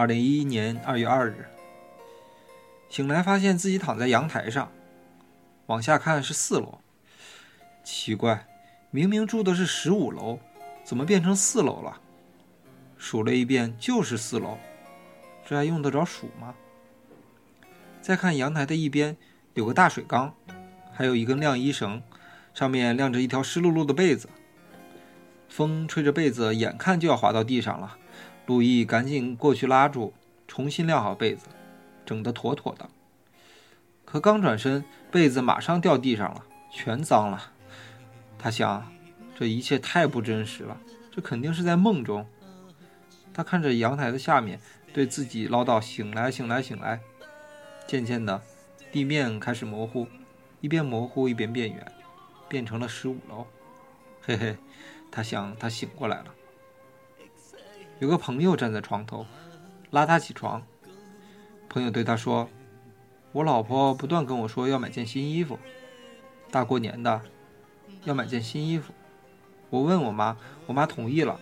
二零一一年二月二日，醒来发现自己躺在阳台上，往下看是四楼。奇怪，明明住的是十五楼，怎么变成四楼了？数了一遍，就是四楼，这还用得着数吗？再看阳台的一边，有个大水缸，还有一根晾衣绳，上面晾着一条湿漉漉的被子。风吹着被子，眼看就要滑到地上了。陆毅赶紧过去拉住，重新晾好被子，整得妥妥的。可刚转身，被子马上掉地上了，全脏了。他想，这一切太不真实了，这肯定是在梦中。他看着阳台的下面，对自己唠叨：“醒来，醒来，醒来。”渐渐的，地面开始模糊，一边模糊一边变远，变成了十五楼。嘿嘿，他想，他醒过来了。有个朋友站在床头，拉他起床。朋友对他说：“我老婆不断跟我说要买件新衣服，大过年的要买件新衣服。我问我妈，我妈同意了。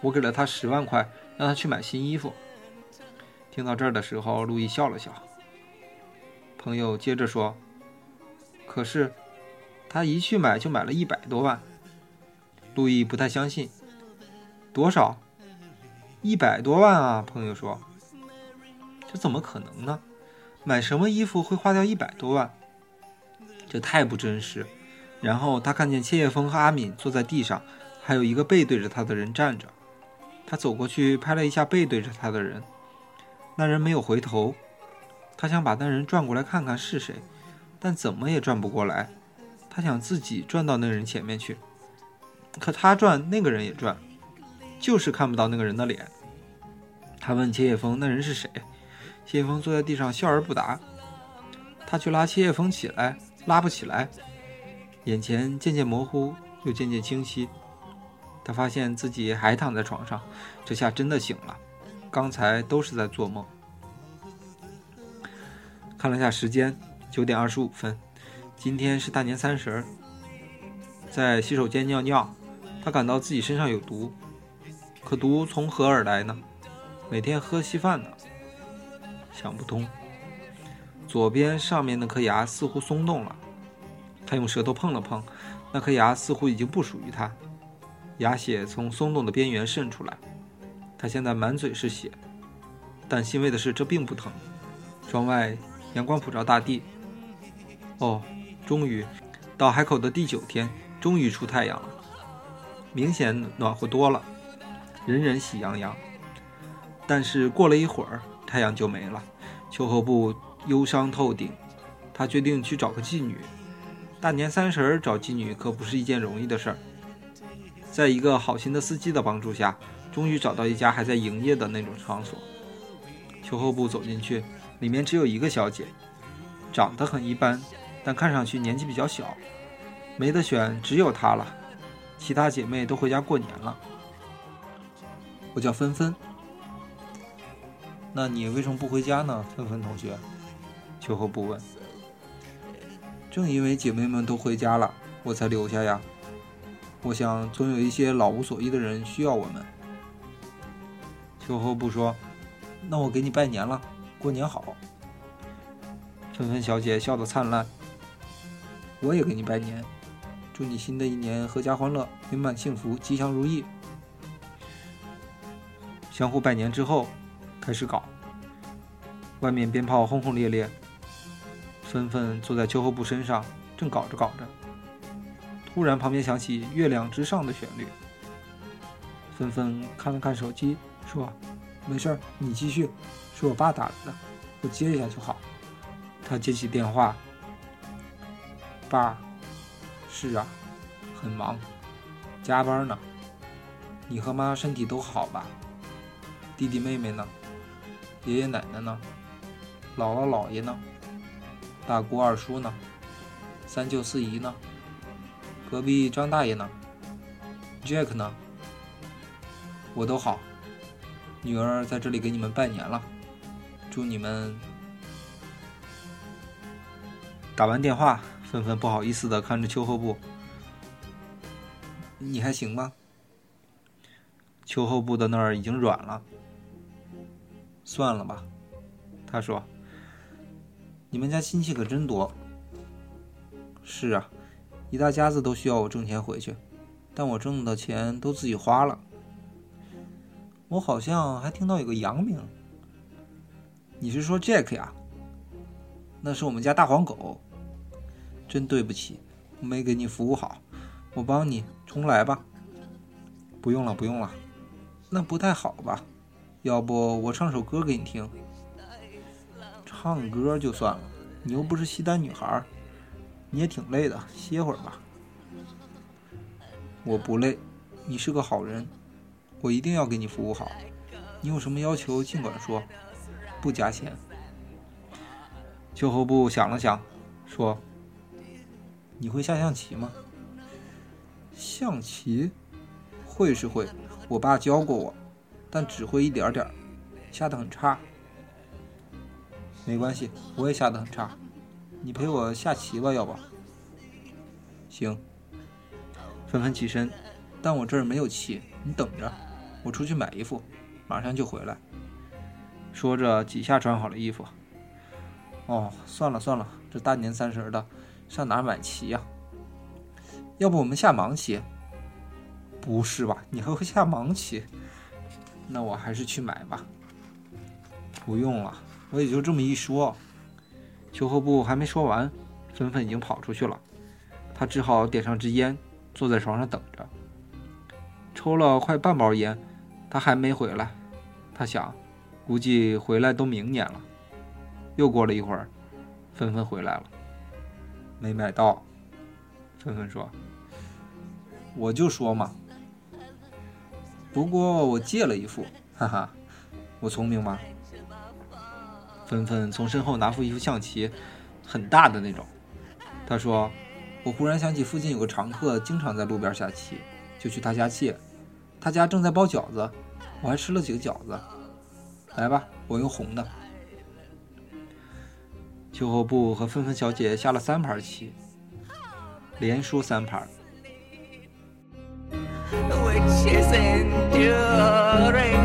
我给了她十万块，让她去买新衣服。”听到这儿的时候，路易笑了笑。朋友接着说：“可是，他一去买就买了一百多万。”路易不太相信，多少？一百多万啊！朋友说：“这怎么可能呢？买什么衣服会花掉一百多万？这太不真实。”然后他看见切叶峰和阿敏坐在地上，还有一个背对着他的人站着。他走过去拍了一下背对着他的人，那人没有回头。他想把那人转过来看看是谁，但怎么也转不过来。他想自己转到那人前面去，可他转，那个人也转。就是看不到那个人的脸。他问切叶枫：“那人是谁？”切叶枫坐在地上笑而不答。他去拉切叶枫起来，拉不起来。眼前渐渐模糊，又渐渐清晰。他发现自己还躺在床上，这下真的醒了。刚才都是在做梦。看了下时间，九点二十五分。今天是大年三十儿。在洗手间尿尿，他感到自己身上有毒。可毒从何而来呢？每天喝稀饭呢？想不通。左边上面那颗牙似乎松动了，他用舌头碰了碰，那颗牙似乎已经不属于他。牙血从松动的边缘渗出来，他现在满嘴是血。但欣慰的是，这并不疼。窗外阳光普照大地。哦，终于，到海口的第九天，终于出太阳了，明显暖和多了。人人喜洋洋，但是过了一会儿，太阳就没了。秋后部忧伤透顶，他决定去找个妓女。大年三十儿找妓女可不是一件容易的事儿。在一个好心的司机的帮助下，终于找到一家还在营业的那种场所。秋后部走进去，里面只有一个小姐，长得很一般，但看上去年纪比较小。没得选，只有她了，其他姐妹都回家过年了。我叫芬芬，那你为什么不回家呢？芬芬同学，秋后不问。正因为姐妹们都回家了，我才留下呀。我想总有一些老无所依的人需要我们。秋后不说，那我给你拜年了，过年好。芬芬小姐笑得灿烂，我也给你拜年，祝你新的一年阖家欢乐，圆满幸福，吉祥如意。相互拜年之后，开始搞。外面鞭炮轰轰烈烈。芬芬坐在秋后部身上，正搞着搞着，突然旁边响起《月亮之上的》旋律。芬芬看了看手机，说：“没事儿，你继续，是我爸打来的，我接一下就好。”他接起电话：“爸，是啊，很忙，加班呢。你和妈身体都好吧？”弟弟妹妹呢？爷爷奶奶呢？姥姥姥爷呢？大姑二叔呢？三舅四姨呢？隔壁张大爷呢？Jack 呢？我都好。女儿在这里给你们拜年了，祝你们。打完电话，纷纷不好意思的看着秋后部：“你还行吗？”秋后部的那儿已经软了。算了吧，他说：“你们家亲戚可真多。”是啊，一大家子都需要我挣钱回去，但我挣的钱都自己花了。我好像还听到有个洋名，你是说 Jack 呀？那是我们家大黄狗。真对不起，没给你服务好，我帮你重来吧。不用了，不用了，那不太好吧？要不我唱首歌给你听？唱歌就算了，你又不是西单女孩，你也挺累的，歇会儿吧。我不累，你是个好人，我一定要给你服务好。你有什么要求尽管说，不加钱。秋后部想了想，说。你会下象棋吗？象棋，会是会，我爸教过我，但只会一点点，下的很差。没关系，我也下的很差，你陪我下棋吧，要不？行。纷纷起身，但我这儿没有棋，你等着，我出去买一副，马上就回来。说着几下穿好了衣服。哦，算了算了，这大年三十的。上哪儿买棋呀？要不我们下盲棋？不是吧，你还会下盲棋？那我还是去买吧。不用了，我也就这么一说。秋后部还没说完，芬芬已经跑出去了。他只好点上支烟，坐在床上等着。抽了快半包烟，他还没回来。他想，估计回来都明年了。又过了一会儿，芬芬回来了。没买到，芬芬说：“我就说嘛，不过我借了一副，哈哈，我聪明吗？”纷纷从身后拿出一副象棋很大的那种。他说我忽然想起附近有个常客经常在路边下棋就去他家借。他家正在包饺子我还吃了几个饺子。来吧我用红的。秋后部和纷纷小姐下了三盘棋连输三盘 which isn't due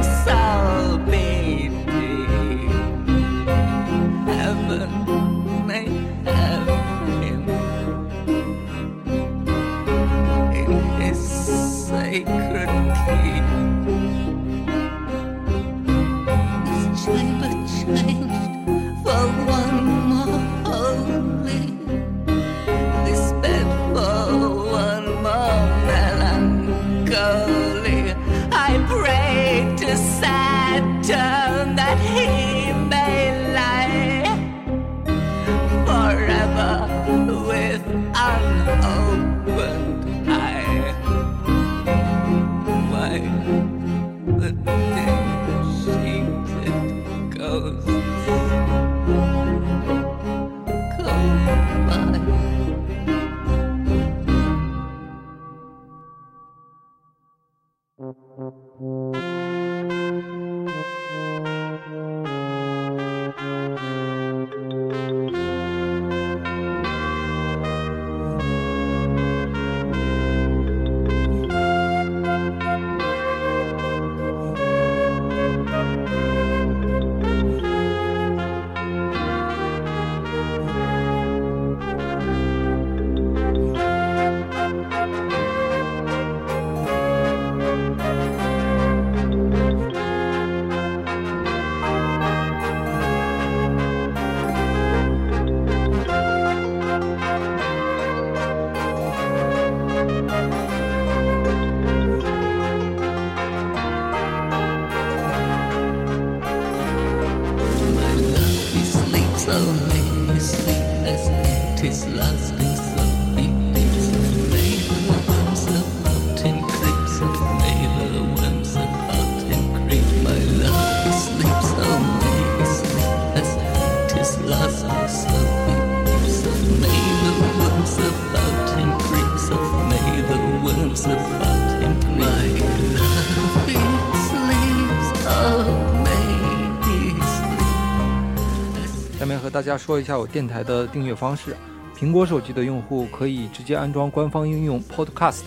大家说一下我电台的订阅方式。苹果手机的用户可以直接安装官方应用 Podcast，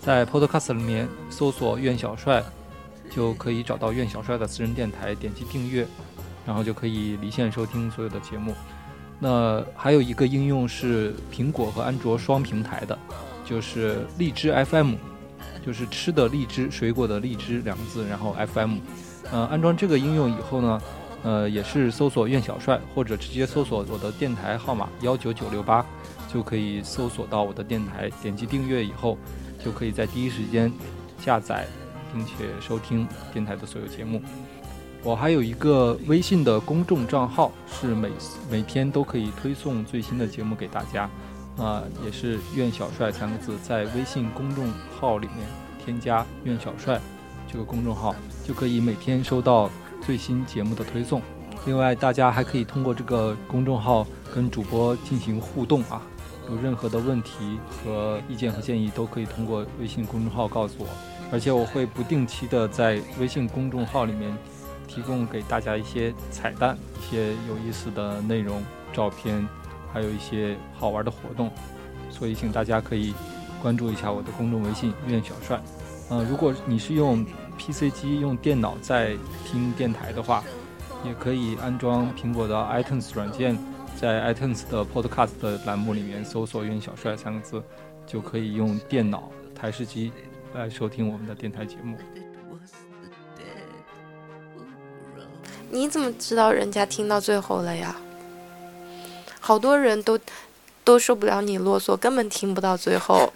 在 Podcast 里面搜索“苑小帅”，就可以找到苑小帅的私人电台，点击订阅，然后就可以离线收听所有的节目。那还有一个应用是苹果和安卓双平台的，就是荔枝 FM，就是吃的荔枝，水果的荔枝两个字，然后 FM。呃，安装这个应用以后呢，呃，也是搜索“苑小帅”或者直接搜索我的电台号码幺九九六八，就可以搜索到我的电台。点击订阅以后，就可以在第一时间下载并且收听电台的所有节目。我还有一个微信的公众账号，是每每天都可以推送最新的节目给大家，啊，也是“苑小帅”三个字，在微信公众号里面添加“苑小帅”这个公众号，就可以每天收到最新节目的推送。另外，大家还可以通过这个公众号跟主播进行互动啊，有任何的问题和意见和建议，都可以通过微信公众号告诉我，而且我会不定期的在微信公众号里面。提供给大家一些彩蛋，一些有意思的内容、照片，还有一些好玩的活动，所以请大家可以关注一下我的公众微信“苑小帅”。呃，如果你是用 PC 机、用电脑在听电台的话，也可以安装苹果的 iTunes 软件，在 iTunes 的 Podcast 栏目里面搜索“苑小帅”三个字，就可以用电脑台式机来收听我们的电台节目。你怎么知道人家听到最后了呀？好多人都都受不了你啰嗦，根本听不到最后。